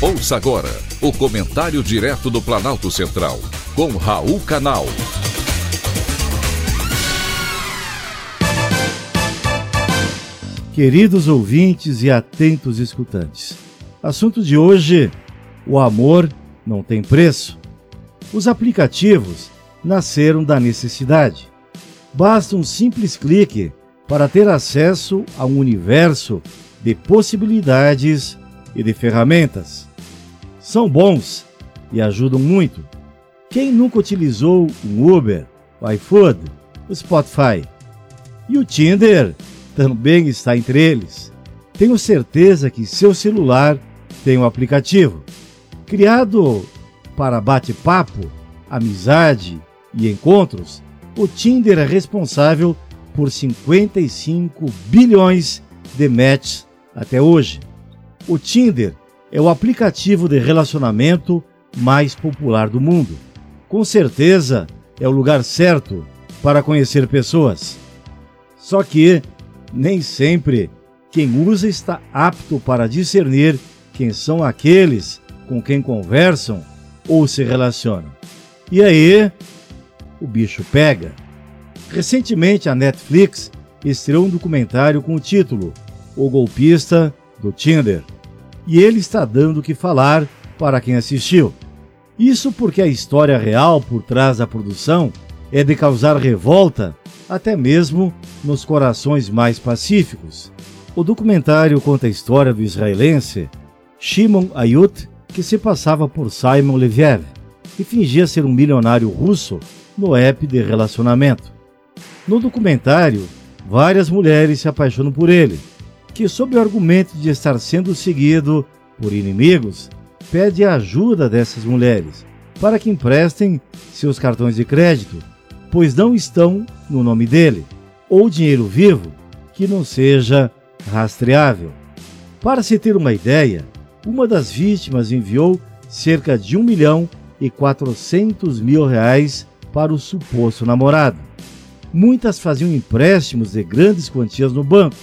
Ouça agora o comentário direto do Planalto Central, com Raul Canal. Queridos ouvintes e atentos escutantes, assunto de hoje: o amor não tem preço. Os aplicativos nasceram da necessidade. Basta um simples clique para ter acesso a um universo de possibilidades e de ferramentas são bons e ajudam muito. Quem nunca utilizou um Uber, o iFood, o Spotify? E o Tinder também está entre eles. Tenho certeza que seu celular tem um aplicativo. Criado para bate-papo, amizade e encontros, o Tinder é responsável por 55 bilhões de matches até hoje. O Tinder é o aplicativo de relacionamento mais popular do mundo. Com certeza é o lugar certo para conhecer pessoas. Só que nem sempre quem usa está apto para discernir quem são aqueles com quem conversam ou se relacionam. E aí, o bicho pega. Recentemente, a Netflix estreou um documentário com o título O Golpista do Tinder e ele está dando o que falar para quem assistiu. Isso porque a história real por trás da produção é de causar revolta até mesmo nos corações mais pacíficos. O documentário conta a história do israelense Shimon Ayut, que se passava por Simon Leviev e fingia ser um milionário russo no app de relacionamento. No documentário, várias mulheres se apaixonam por ele que, sob o argumento de estar sendo seguido por inimigos, pede a ajuda dessas mulheres para que emprestem seus cartões de crédito, pois não estão no nome dele, ou dinheiro vivo que não seja rastreável. Para se ter uma ideia, uma das vítimas enviou cerca de 1 milhão e 400 mil reais para o suposto namorado. Muitas faziam empréstimos de grandes quantias no banco,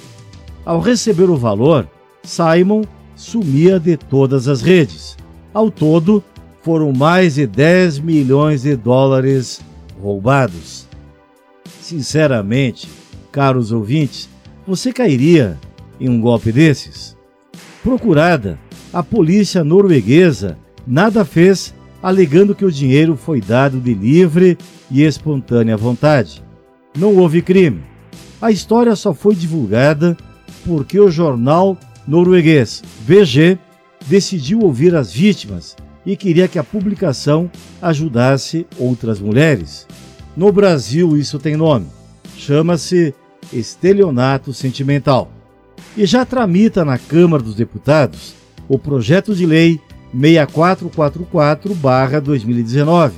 ao receber o valor, Simon sumia de todas as redes. Ao todo, foram mais de 10 milhões de dólares roubados. Sinceramente, caros ouvintes, você cairia em um golpe desses? Procurada, a polícia norueguesa nada fez, alegando que o dinheiro foi dado de livre e espontânea vontade. Não houve crime. A história só foi divulgada porque o jornal norueguês VG decidiu ouvir as vítimas e queria que a publicação ajudasse outras mulheres. No Brasil, isso tem nome. Chama-se estelionato sentimental. E já tramita na Câmara dos Deputados o projeto de lei 6444-2019,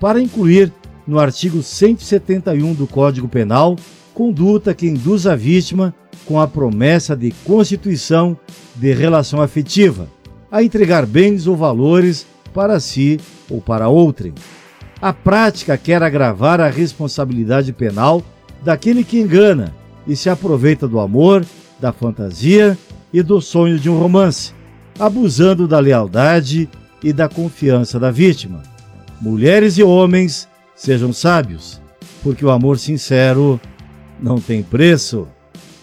para incluir no artigo 171 do Código Penal conduta que induz a vítima com a promessa de constituição de relação afetiva, a entregar bens ou valores para si ou para outrem. A prática quer agravar a responsabilidade penal daquele que engana e se aproveita do amor, da fantasia e do sonho de um romance, abusando da lealdade e da confiança da vítima. Mulheres e homens, sejam sábios, porque o amor sincero não tem preço.